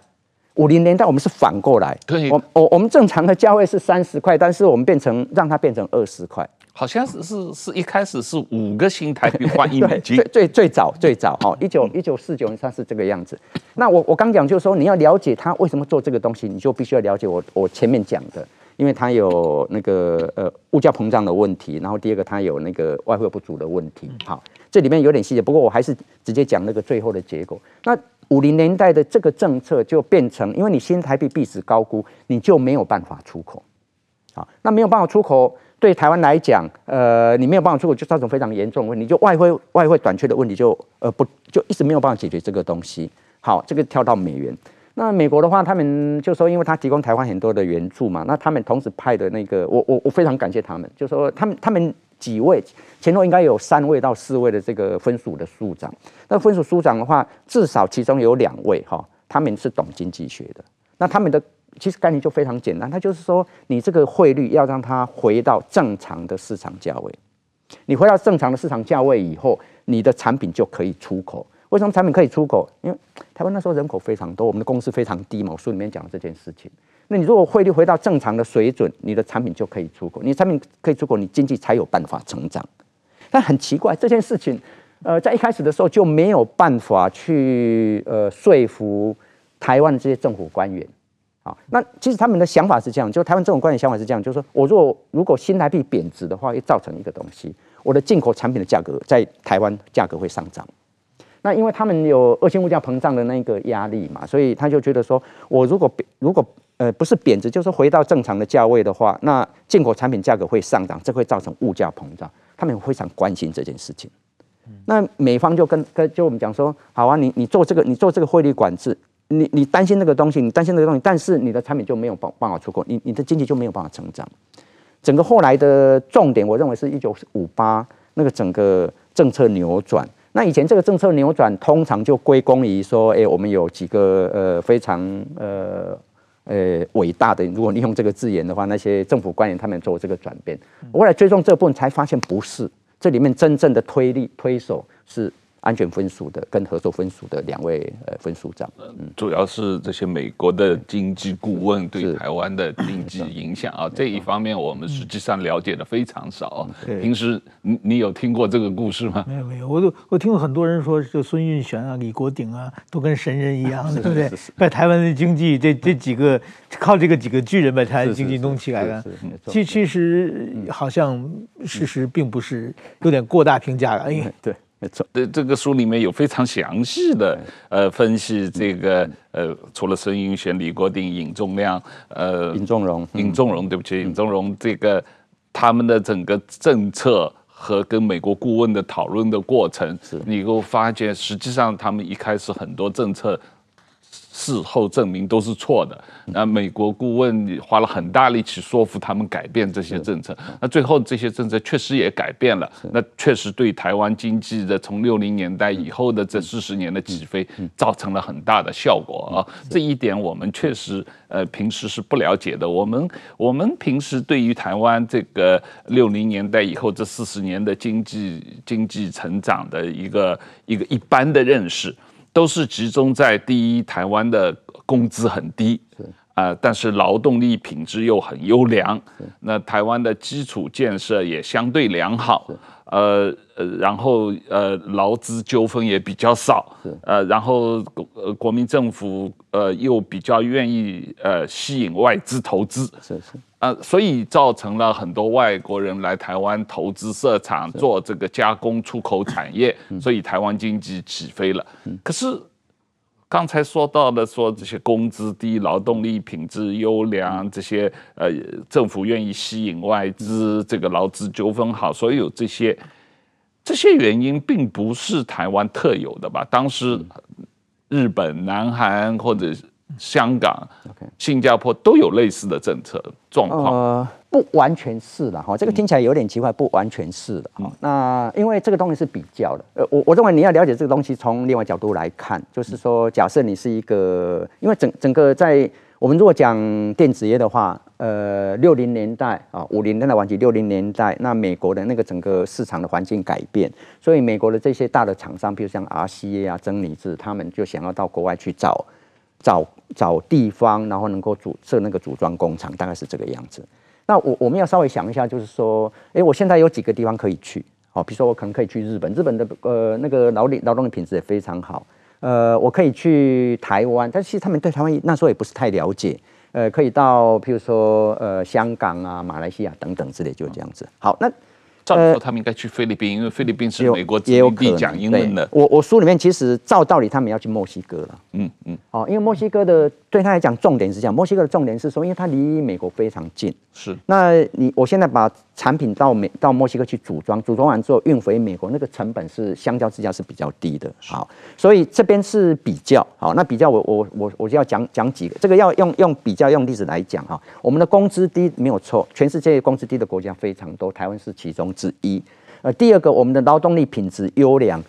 五零年代我们是反过来，对，我我我们正常的价位是三十块，但是我们变成让它变成二十块。好像是是是一开始是五个新台币换一美金，<laughs> 最最最早最早哈，一九一九四九年它是这个样子。那我我刚讲就是说，你要了解他为什么做这个东西，你就必须要了解我我前面讲的，因为它有那个呃物价膨胀的问题，然后第二个它有那个外汇不足的问题。好，这里面有点细节，不过我还是直接讲那个最后的结果。那五零年代的这个政策就变成，因为你新台币币值高估，你就没有办法出口。好，那没有办法出口。对台湾来讲，呃，你没有办法出口，就造成非常严重的问题，就外汇外汇短缺的问题就，就呃不就一直没有办法解决这个东西。好，这个跳到美元，那美国的话，他们就说，因为他提供台湾很多的援助嘛，那他们同时派的那个，我我我非常感谢他们，就说他们他们几位前后应该有三位到四位的这个分署的署长，那分署署长的话，至少其中有两位哈，他们是懂经济学的，那他们的。其实概念就非常简单，它就是说，你这个汇率要让它回到正常的市场价位。你回到正常的市场价位以后，你的产品就可以出口。为什么产品可以出口？因为台湾那时候人口非常多，我们的工资非常低嘛。我书里面讲这件事情。那你如果汇率回到正常的水准，你的产品就可以出口。你产品可以出口，你经济才有办法成长。但很奇怪，这件事情，呃，在一开始的时候就没有办法去呃说服台湾这些政府官员。好，那其实他们的想法是这样，就台湾政府官员想法是这样，就是说我如果如果新台币贬值的话，会造成一个东西，我的进口产品的价格在台湾价格会上涨。那因为他们有恶性物价膨胀的那个压力嘛，所以他就觉得说，我如果如果呃不是贬值，就是回到正常的价位的话，那进口产品价格会上涨，这会造成物价膨胀。他们非常关心这件事情。那美方就跟跟就我们讲说，好啊，你你做这个，你做这个汇率管制。你你担心那个东西，你担心那个东西，但是你的产品就没有办办法出口，你你的经济就没有办法成长。整个后来的重点，我认为是一九五八那个整个政策扭转。那以前这个政策扭转，通常就归功于说，哎，我们有几个呃非常呃呃伟大的，如果你用这个字眼的话，那些政府官员他们做这个转变。我后来追踪这部分才发现不是，这里面真正的推力推手是安全分署的跟合作分署的两位呃分署长，嗯，主要是这些美国的经济顾问对台湾的经济影响啊，这一方面我们实际上了解的非常少。平时你你有听过这个故事吗？没有没有，我都我听过很多人说，就孙运璇啊、李国鼎啊，都跟神人一样，<laughs> 对不对？把台湾的经济这这几个靠这个几个巨人把台湾经济弄起来了。其其实好像事实并不是，有点过大评价了。哎，对。没错，这这个书里面有非常详细的呃分析，这个呃除了孙英璇、李国鼎、尹仲亮，呃尹仲荣、尹仲荣，对不起，尹仲荣这个他们的整个政策和跟美国顾问的讨论的过程，你会发现实际上他们一开始很多政策。事后证明都是错的。那美国顾问花了很大力气说服他们改变这些政策。那最后这些政策确实也改变了。那确实对台湾经济的从六零年代以后的这四十年的起飞造成了很大的效果啊。这一点我们确实呃平时是不了解的。我们我们平时对于台湾这个六零年代以后这四十年的经济经济成长的一个一个一般的认识。都是集中在第一，台湾的工资很低，啊、呃，但是劳动力品质又很优良，那台湾的基础建设也相对良好，呃呃，然后呃劳资纠纷也比较少，呃，然后呃国民政府呃又比较愿意呃吸引外资投资，是是。呃，所以造成了很多外国人来台湾投资设厂，做这个加工出口产业，所以台湾经济起飞了。可是刚才说到的，说这些工资低、劳动力品质优良，这些呃政府愿意吸引外资，这个劳资纠纷好，所有这些这些原因并不是台湾特有的吧？当时日本、南韩或者。香港、新加坡都有类似的政策状况。呃，不完全是的哈，这个听起来有点奇怪，不完全是的哈。那因为这个东西是比较的，呃，我我认为你要了解这个东西，从另外角度来看，就是说，假设你是一个，因为整整个在我们如果讲电子业的话，呃，六零年代啊，五零年代晚期，六零年代，那美国的那个整个市场的环境改变，所以美国的这些大的厂商，比如像 RCA 啊、曾理智，他们就想要到国外去找。找找地方，然后能够组设那个组装工厂，大概是这个样子。那我我们要稍微想一下，就是说，哎，我现在有几个地方可以去，好，比如说我可能可以去日本，日本的呃那个劳力劳动力品质也非常好。呃，我可以去台湾，但其实他们对台湾那时候也不是太了解。呃，可以到譬如说呃香港啊、马来西亚等等之类，就这样子。好，那。照理说，他们应该去菲律宾，因为菲律宾是美国殖民地，讲英文的。我我书里面其实照道理，他们要去墨西哥了。嗯嗯。哦，因为墨西哥的对他来讲，重点是这样。墨西哥的重点是说，因为它离美国非常近。是。那你我现在把产品到美到墨西哥去组装，组装完之后运回美国，那个成本是相较之下是比较低的。好，所以这边是比较。好，那比较我我我我就要讲讲几个，这个要用用比较用例子来讲哈。我们的工资低没有错，全世界工资低的国家非常多，台湾是其中之一。呃，第二个，我们的劳动力品质优良，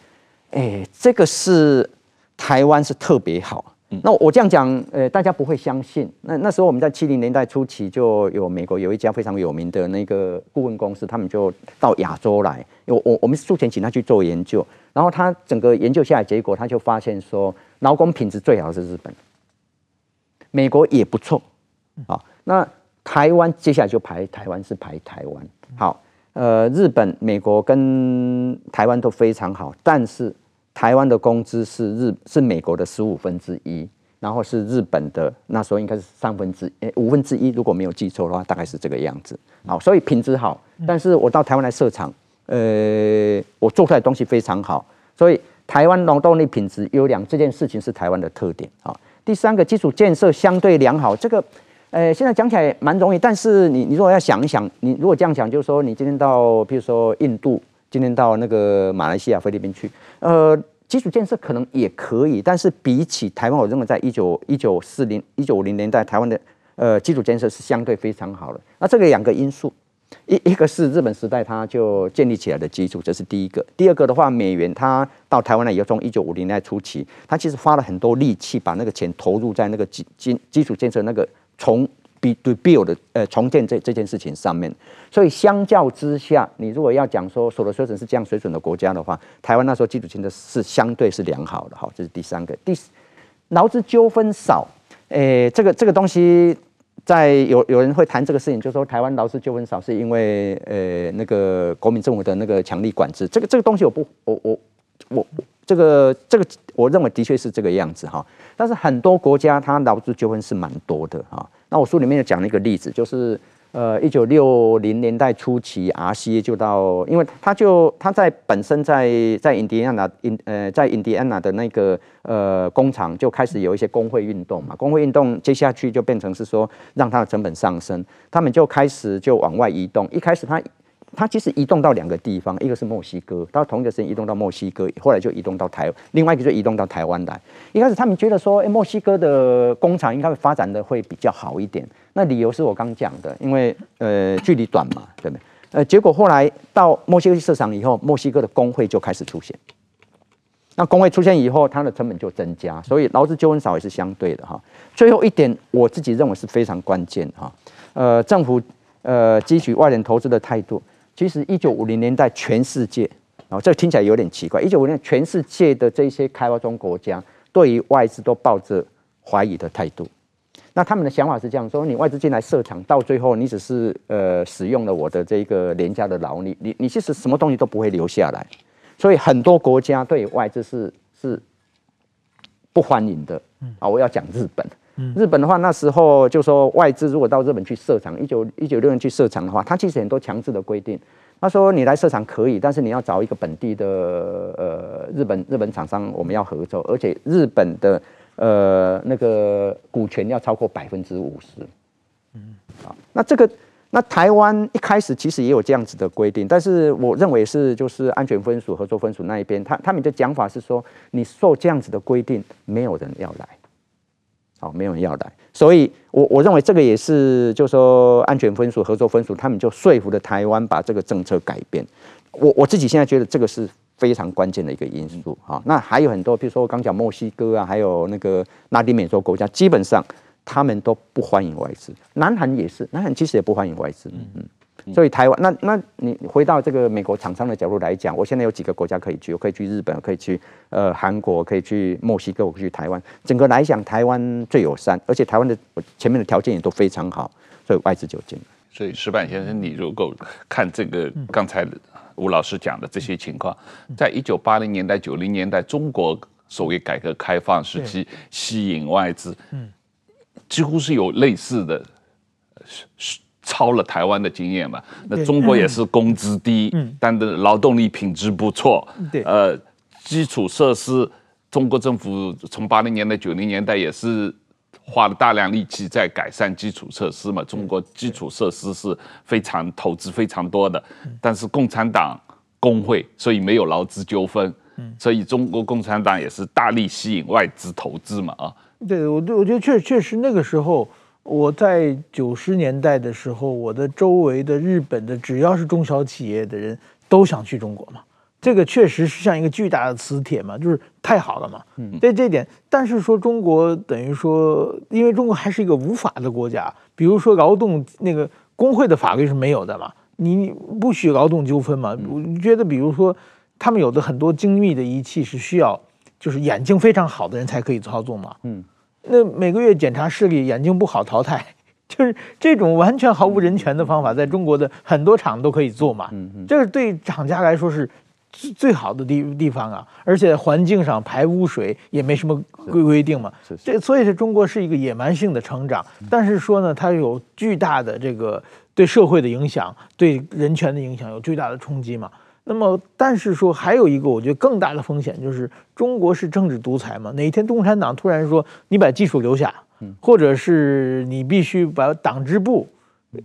哎，这个是台湾是特别好。那我这样讲，呃，大家不会相信。那那时候我们在七零年代初期，就有美国有一家非常有名的那个顾问公司，他们就到亚洲来，我我我们是出钱请他去做研究，然后他整个研究下来结果，他就发现说，劳工品质最好的是日本，美国也不错，好，那台湾接下来就排台湾是排台湾，好，呃，日本、美国跟台湾都非常好，但是。台湾的工资是日是美国的十五分之一，然后是日本的那时候应该是三分之诶五分之一，如果没有记错的话，大概是这个样子。好，所以品质好，但是我到台湾来设厂，呃，我做出来的东西非常好，所以台湾劳动力品质优良这件事情是台湾的特点。好，第三个基础建设相对良好，这个呃现在讲起来蛮容易，但是你你如果要想一想，你如果这样想，就是说你今天到比如说印度。今天到那个马来西亚、菲律宾去，呃，基础建设可能也可以，但是比起台湾，我认为在一九一九四零一九五零年代，台湾的呃基础建设是相对非常好的。那这个两个因素，一一个是日本时代它就建立起来的基础，这是第一个；第二个的话，美元它到台湾来以后，从一九五零年代初期，它其实花了很多力气把那个钱投入在那个基基基础建设那个从 rebuild 呃重建这这件事情上面。所以相较之下，你如果要讲说所得水准是这样水准的国家的话，台湾那时候基础建设是相对是良好的哈，这是第三个。第四，劳资纠纷少，诶、这个这个东西。在有有人会谈这个事情，就是说台湾劳资纠纷少，是因为呃那个国民政府的那个强力管制。这个这个东西我不我我我这个这个我认为的确是这个样子哈。但是很多国家它劳资纠纷是蛮多的哈。那我书里面有讲了一个例子，就是。呃，一九六零年代初期，RCA 就到，因为他就他在本身在在印第安纳，印呃在印第安纳的那个呃工厂就开始有一些工会运动嘛，工会运动接下去就变成是说让它的成本上升，他们就开始就往外移动，一开始他。它其实移动到两个地方，一个是墨西哥，到同一个时间移动到墨西哥，后来就移动到台，另外一个就移动到台湾来。一开始他们觉得说，哎，墨西哥的工厂应该会发展的会比较好一点。那理由是我刚讲的，因为呃距离短嘛，对不对？呃，结果后来到墨西哥去设厂以后，墨西哥的工会就开始出现。那工会出现以后，它的成本就增加，所以劳资纠纷少也是相对的哈。最后一点，我自己认为是非常关键哈。呃，政府呃汲取外人投资的态度。其实，一九五零年代，全世界，哦，这个听起来有点奇怪。一九五零年代，全世界的这些开发中国家，对于外资都抱着怀疑的态度。那他们的想法是这样说：你外资进来设厂，到最后你只是呃使用了我的这个廉价的劳力，你你其实什么东西都不会留下来。所以很多国家对外资是是不欢迎的。啊，我要讲日本。日本的话，那时候就说外资如果到日本去设厂，一九一九六年去设厂的话，它其实很多强制的规定。他说你来设厂可以，但是你要找一个本地的呃日本日本厂商，我们要合作，而且日本的呃那个股权要超过百分之五十。嗯，好，那这个那台湾一开始其实也有这样子的规定，但是我认为是就是安全分署、合作分署那一边，他他们的讲法是说，你受这样子的规定，没有人要来。好，没有人要来，所以我我认为这个也是，就是说安全分署、合作分署，他们就说服了台湾把这个政策改变。我我自己现在觉得这个是非常关键的一个因素。好，那还有很多，比如说我刚讲墨西哥啊，还有那个拉丁美洲国家，基本上他们都不欢迎外资。南韩也是，南韩其实也不欢迎外资。嗯嗯。所以台湾，那那你回到这个美国厂商的角度来讲，我现在有几个国家可以去，我可以去日本，可以去呃韩国，可以去墨西哥，我可以去台湾。整个来讲，台湾最友善，而且台湾的前面的条件也都非常好，所以外资就进来。所以石板先生，你如果看这个刚才吴老师讲的这些情况，在一九八零年代、九零年代，中国所谓改革开放时期吸引外资，嗯，几乎是有类似的，是。抄了台湾的经验嘛？那中国也是工资低，嗯，但的劳动力品质不错，对，呃，基础设施，中国政府从八零年代、九零年代也是花了大量力气在改善基础设施嘛。中国基础设施是非常投资非常多的，但是共产党工会，所以没有劳资纠纷，嗯，所以中国共产党也是大力吸引外资投资嘛，啊，对我，我觉得确确实那个时候。我在九十年代的时候，我的周围的日本的只要是中小企业的人都想去中国嘛，这个确实是像一个巨大的磁铁嘛，就是太好了嘛。嗯，对这点，但是说中国等于说，因为中国还是一个无法的国家，比如说劳动那个工会的法律是没有的嘛，你不许劳动纠纷嘛。我觉得，比如说他们有的很多精密的仪器是需要，就是眼睛非常好的人才可以操作嘛。嗯。那每个月检查视力，眼睛不好淘汰，<laughs> 就是这种完全毫无人权的方法，在中国的很多厂都可以做嘛。这是对厂家来说是最最好的地地方啊，而且环境上排污水也没什么规规定嘛。这所以是中国是一个野蛮性的成长，但是说呢，它有巨大的这个对社会的影响，对人权的影响有巨大的冲击嘛。那么，但是说还有一个，我觉得更大的风险就是中国是政治独裁嘛。哪一天共产党突然说你把技术留下，或者是你必须把党支部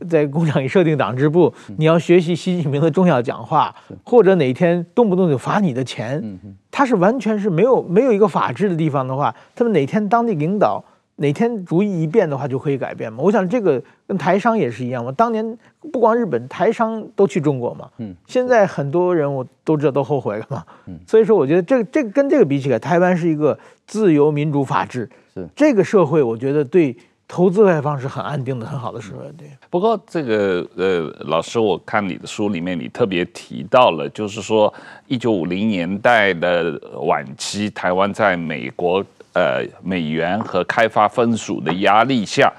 在工厂里设定党支部，你要学习习近平的重要讲话，或者哪天动不动就罚你的钱，他是完全是没有没有一个法治的地方的话，他们哪天当地领导。哪天主意一变的话，就可以改变嘛？我想这个跟台商也是一样嘛。当年不光日本台商都去中国嘛，嗯，现在很多人我都知道都后悔了嘛，嗯，所以说我觉得这个这个跟这个比起来，台湾是一个自由民主法治，是这个社会，我觉得对投资外方是很安定的、很好的社会。对。不过这个呃，老师，我看你的书里面，你特别提到了，就是说一九五零年代的晚期，台湾在美国呃美元和开发分属的压力下，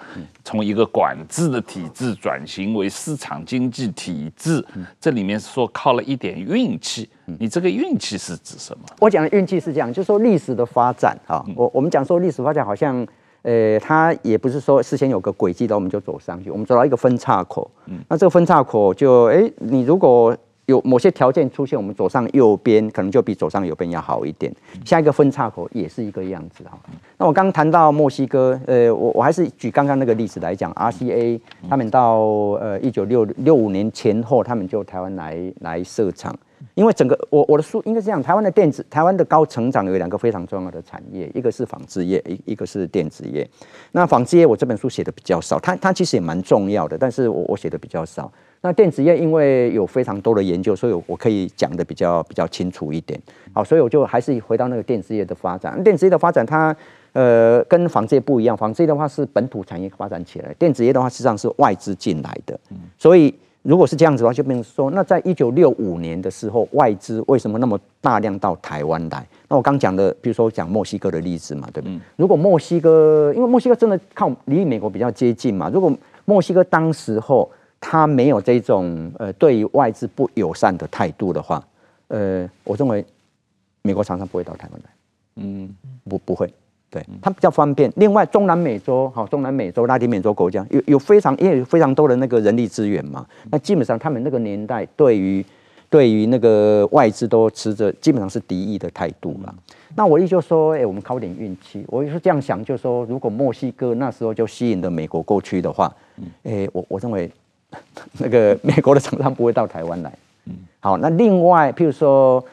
从一个管制的体制转型为市场经济体制。这里面说靠了一点运气，你这个运气是指什么？我讲的运气是这样，就是说历史的发展啊，我我们讲说历史发展好像。呃，它也不是说事先有个轨迹，然后我们就走上去。我们走到一个分岔口，嗯，那这个分岔口就，哎，你如果有某些条件出现，我们左上右边，可能就比左上右边要好一点。下一个分岔口也是一个样子哈。那我刚刚谈到墨西哥，呃，我我还是举刚刚那个例子来讲，RCA 他们到呃一九六六五年前后，他们就台湾来来设厂。因为整个我我的书应该是这样，台湾的电子，台湾的高成长有两个非常重要的产业，一个是纺织业，一一个是电子业。那纺织业我这本书写的比较少，它它其实也蛮重要的，但是我我写的比较少。那电子业因为有非常多的研究，所以我可以讲的比较比较清楚一点。好，所以我就还是回到那个电子业的发展。电子业的发展它呃跟纺织业不一样，纺织业的话是本土产业发展起来，电子业的话实际上是外资进来的，所以。如果是这样子的话，就变成说，那在一九六五年的时候，外资为什么那么大量到台湾来？那我刚讲的，比如说讲墨西哥的例子嘛，对不对？嗯、如果墨西哥，因为墨西哥真的靠离美国比较接近嘛，如果墨西哥当时候他没有这种呃对于外资不友善的态度的话，呃，我认为美国厂商不会到台湾来，嗯，不不会。对，它比较方便。另外，中南美洲，好，中南美洲、拉丁美洲国家有有非常因为有非常多的那个人力资源嘛，那基本上他们那个年代对于对于那个外资都持着基本上是敌意的态度嘛。那我也就说，哎，我们靠点运气。我就是这样想，就是说，如果墨西哥那时候就吸引了美国过去的话，哎，我我认为 <laughs> 那个美国的厂商不会到台湾来。好，那另外，譬如说，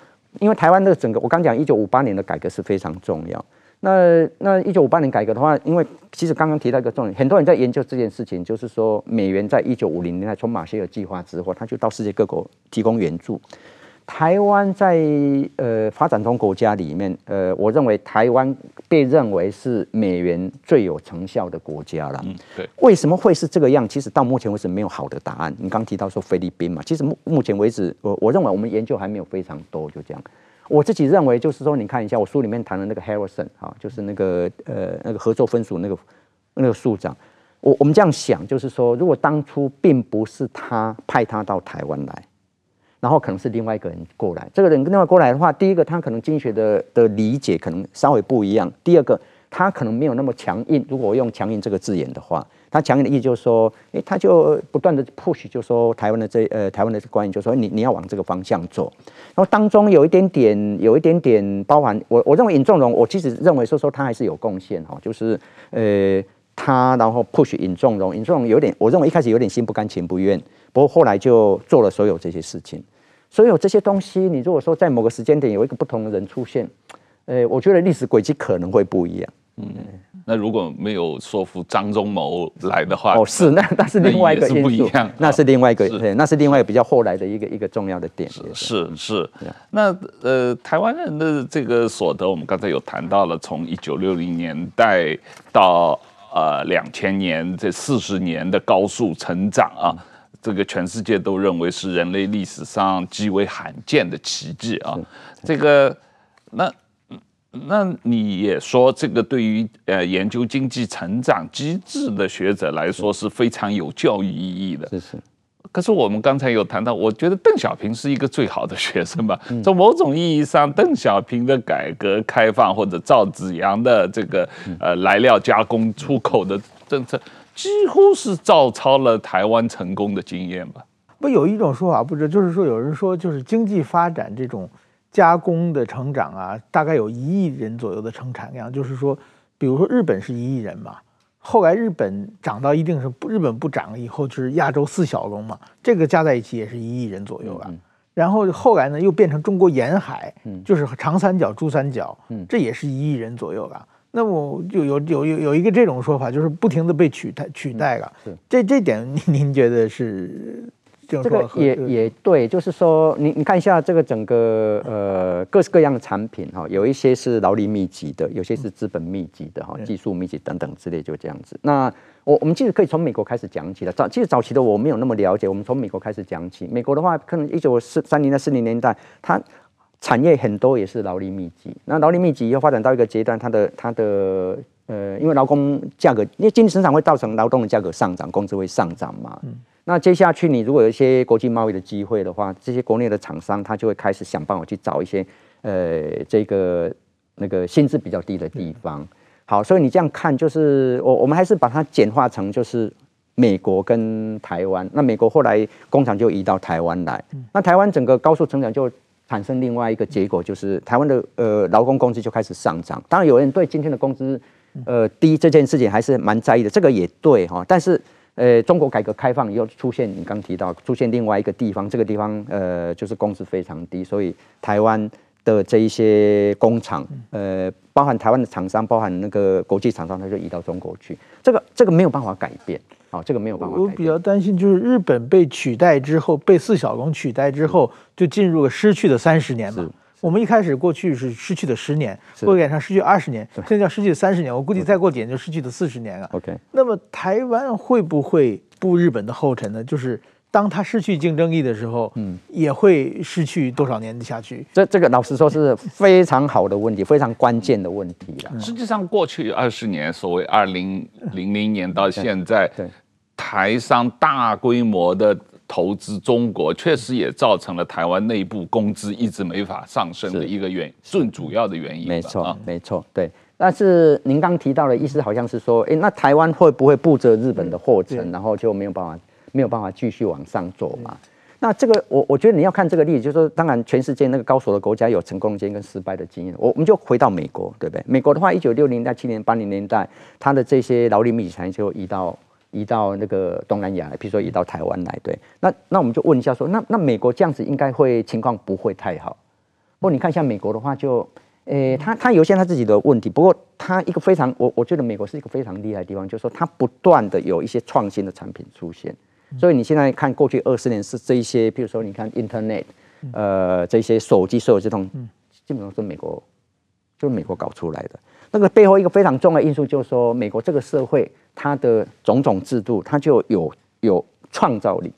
因为台湾的整个，我刚讲一九五八年的改革是非常重要。那那一九五八年改革的话，因为其实刚刚提到一个重点，很多人在研究这件事情，就是说美元在一九五零年代从马歇尔计划之后，他就到世界各国提供援助。台湾在呃发展中国家里面，呃，我认为台湾被认为是美元最有成效的国家了。嗯，对。为什么会是这个样？其实到目前为止没有好的答案。你刚提到说菲律宾嘛，其实目目前为止，我我认为我们研究还没有非常多，就这样。我自己认为，就是说，你看一下我书里面谈的那个 Harrison 啊，就是那个呃那个合作分署那个那个署长，我我们这样想，就是说，如果当初并不是他派他到台湾来，然后可能是另外一个人过来，这个人跟另外过来的话，第一个他可能经济学的的理解可能稍微不一样，第二个他可能没有那么强硬。如果我用强硬这个字眼的话。他强硬的意思就是说，诶，他就不断的 push，就说台湾的这呃台湾的官员就说你你要往这个方向走，然后当中有一点点有一点点包含我我认为尹仲荣，我其实认为说说他还是有贡献哈，就是呃他然后 push 尹仲荣，尹仲荣有点我认为一开始有点心不甘情不愿，不过后来就做了所有这些事情，所有这些东西，你如果说在某个时间点有一个不同的人出现，呃，我觉得历史轨迹可能会不一样，嗯。那如果没有说服张忠谋来的话，哦，是那那是另外一个因素，不一样，那是另外一个对，那是另外一个比较后来的一个一个重要的点。是是是。那呃，台湾人的这个所得，我们刚才有谈到了，从一九六零年代到呃两千年这四十年的高速成长啊，这个全世界都认为是人类历史上极为罕见的奇迹啊。这个那。那你也说，这个对于呃研究经济成长机制的学者来说是非常有教育意义的。是是。可是我们刚才有谈到，我觉得邓小平是一个最好的学生吧。从某种意义上，邓小平的改革开放或者赵紫阳的这个呃来料加工出口的政策，几乎是照抄了台湾成功的经验吧。不，有一种说法，不知就是说有人说，就是经济发展这种。加工的成长啊，大概有一亿人左右的生产量。就是说，比如说日本是一亿人嘛，后来日本涨到一定是日本不涨了以后，就是亚洲四小龙嘛，这个加在一起也是一亿人左右啊。然后后来呢，又变成中国沿海，就是长三角、珠三角，这也是一亿人左右吧。那么就有有有有一个这种说法，就是不停的被取代取代了。这这点您您觉得是这个也也对，就是说，你你看一下这个整个呃各式各样的产品哈，有一些是劳力密集的，有些是资本密集的哈，技术密集等等之类，就这样子。那我我们其实可以从美国开始讲起的，早其实早期的我没有那么了解，我们从美国开始讲起。美国的话，可能一九四三零到四零年代，它产业很多也是劳力密集。那劳力密集以后发展到一个阶段，它的它的呃，因为劳工价格，因为经济生产会造成劳动的价格上涨，工资会上涨嘛。嗯那接下去，你如果有一些国际贸易的机会的话，这些国内的厂商他就会开始想办法去找一些，呃，这个那个薪资比较低的地方。好，所以你这样看，就是我我们还是把它简化成就是美国跟台湾。那美国后来工厂就移到台湾来，那台湾整个高速成长就产生另外一个结果，就是台湾的呃劳工工资就开始上涨。当然有人对今天的工资呃低这件事情还是蛮在意的，这个也对哈，但是。呃，中国改革开放又出现，你刚提到出现另外一个地方，这个地方呃就是工资非常低，所以台湾的这一些工厂，呃，包含台湾的厂商，包含那个国际厂商，它就移到中国去，这个这个没有办法改变，哦，这个没有办法。我比较担心就是日本被取代之后，被四小龙取代之后，就进入了失去的三十年嘛。我们一开始过去是失去的十年，过赶上失去二十年，现在要失去三十年。我估计再过几年就失去的四十年了。OK，那么台湾会不会步日本的后尘呢？就是当它失去竞争力的时候，嗯，也会失去多少年下去？这这个老实说是非常好的问题，非常关键的问题了。实际上，过去二十年，所谓二零零零年到现在，对台商大规模的。投资中国确实也造成了台湾内部工资一直没法上升的一个原最主要的原因。没错，没错，对。但是您刚提到的意思好像是说，哎，那台湾会不会步着日本的后尘，然后就没有办法没有办法继续往上走嘛？那这个我我觉得你要看这个例子，就是说，当然全世界那个高手的国家有成功的经验跟失败的经验。我我们就回到美国，对不对？美国的话，一九六零代七零八零年代，它的这些劳力密集产业就移到。移到那个东南亚，比如说移到台湾来，对，那那我们就问一下说，那那美国这样子应该会情况不会太好。不过你看一下美国的话就，诶，他他有一些他自己的问题，不过他一个非常，我我觉得美国是一个非常厉害的地方，就是说他不断的有一些创新的产品出现。所以你现在看过去二十年是这一些，比如说你看 Internet，呃，这些手机所有这种，基本上是美国，就是美国搞出来的。那个背后一个非常重要的因素就是说，美国这个社会它的种种制度，它就有有创造力，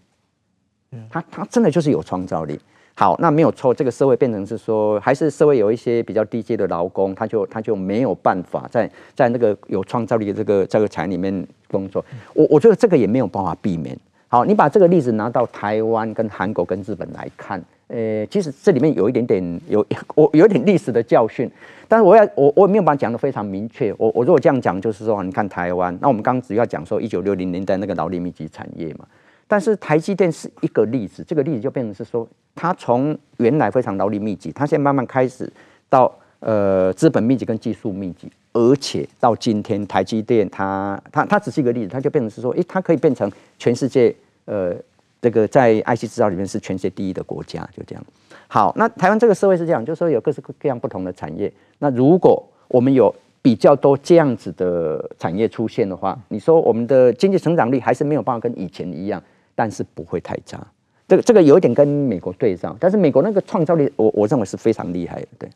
它它真的就是有创造力。好，那没有错，这个社会变成是说，还是社会有一些比较低阶的劳工，他就他就没有办法在在那个有创造力的这个这个产业里面工作。我我觉得这个也没有办法避免。好，你把这个例子拿到台湾、跟韩国、跟日本来看。呃，其实这里面有一点点有 <laughs> 我有一点历史的教训，但是我要我我也没有把它讲得非常明确。我我如果这样讲，就是说，你看台湾，那我们刚刚只要讲说一九六零年代那个劳力密集产业嘛，但是台积电是一个例子，这个例子就变成是说，它从原来非常劳力密集，它现在慢慢开始到呃资本密集跟技术密集，而且到今天台积电它它它只是一个例子，它就变成是说，诶，它可以变成全世界呃。这个在 IC 制造里面是全世界第一的国家，就这样。好，那台湾这个社会是这样，就是说有各式各样不同的产业。那如果我们有比较多这样子的产业出现的话，你说我们的经济成长率还是没有办法跟以前一样，但是不会太差。这个这个有一点跟美国对照，但是美国那个创造力，我我认为是非常厉害的，对。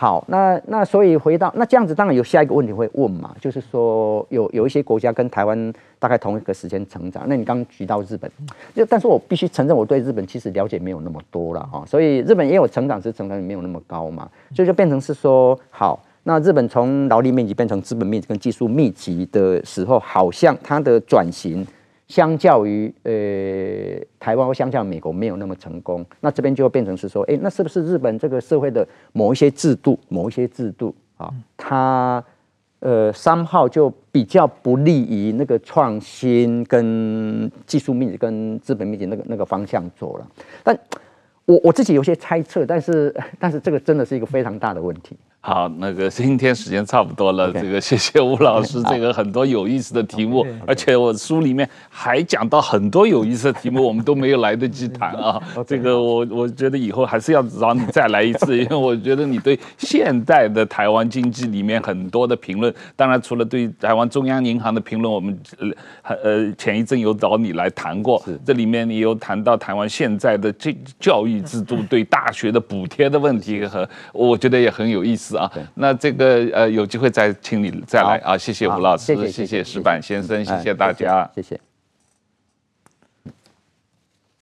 好，那那所以回到那这样子，当然有下一个问题会问嘛，就是说有有一些国家跟台湾大概同一个时间成长，那你刚刚举到日本，就但是我必须承认我对日本其实了解没有那么多了哈，所以日本也有成长，只是成长率没有那么高嘛，所以就变成是说，好，那日本从劳力密集变成资本密集跟技术密集的时候，好像它的转型。相较于呃台湾或相较于美国没有那么成功，那这边就会变成是说，哎，那是不是日本这个社会的某一些制度，某一些制度啊，它呃三号就比较不利于那个创新跟技术密集跟资本密集那个那个方向走了？但我我自己有些猜测，但是但是这个真的是一个非常大的问题。好，那个 <laughs> 今天时间差不多了，这个谢谢吴老师，这个很多有意思的题目，而且我书里面还讲到很多有意思的题目，我们都没有来得及谈啊。<laughs> 这个我我觉得以后还是要找你再来一次，因为我觉得你对现代的台湾经济里面很多的评论，当然除了对台湾中央银行的评论，我们呃呃前一阵有找你来谈过，这里面你有谈到台湾现在的这教育制度对大学的补贴的问题和，我觉得也很有意思。啊，那这个呃，有机会再请你再来啊，谢谢吴老师，谢谢石板先生，谢谢大家，谢谢。